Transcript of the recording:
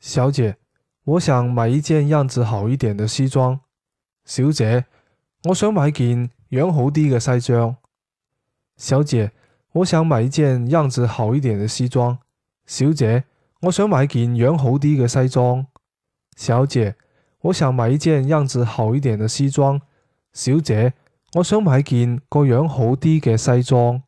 小姐我想买一件样子好一点的西装。小姐我想买件样好啲嘅西装。小姐我想买一件样子好一点的西装。小姐我想买件样好啲嘅西装。小姐我想买一件样子好一点的西装。小姐我想买件个样好啲嘅西装。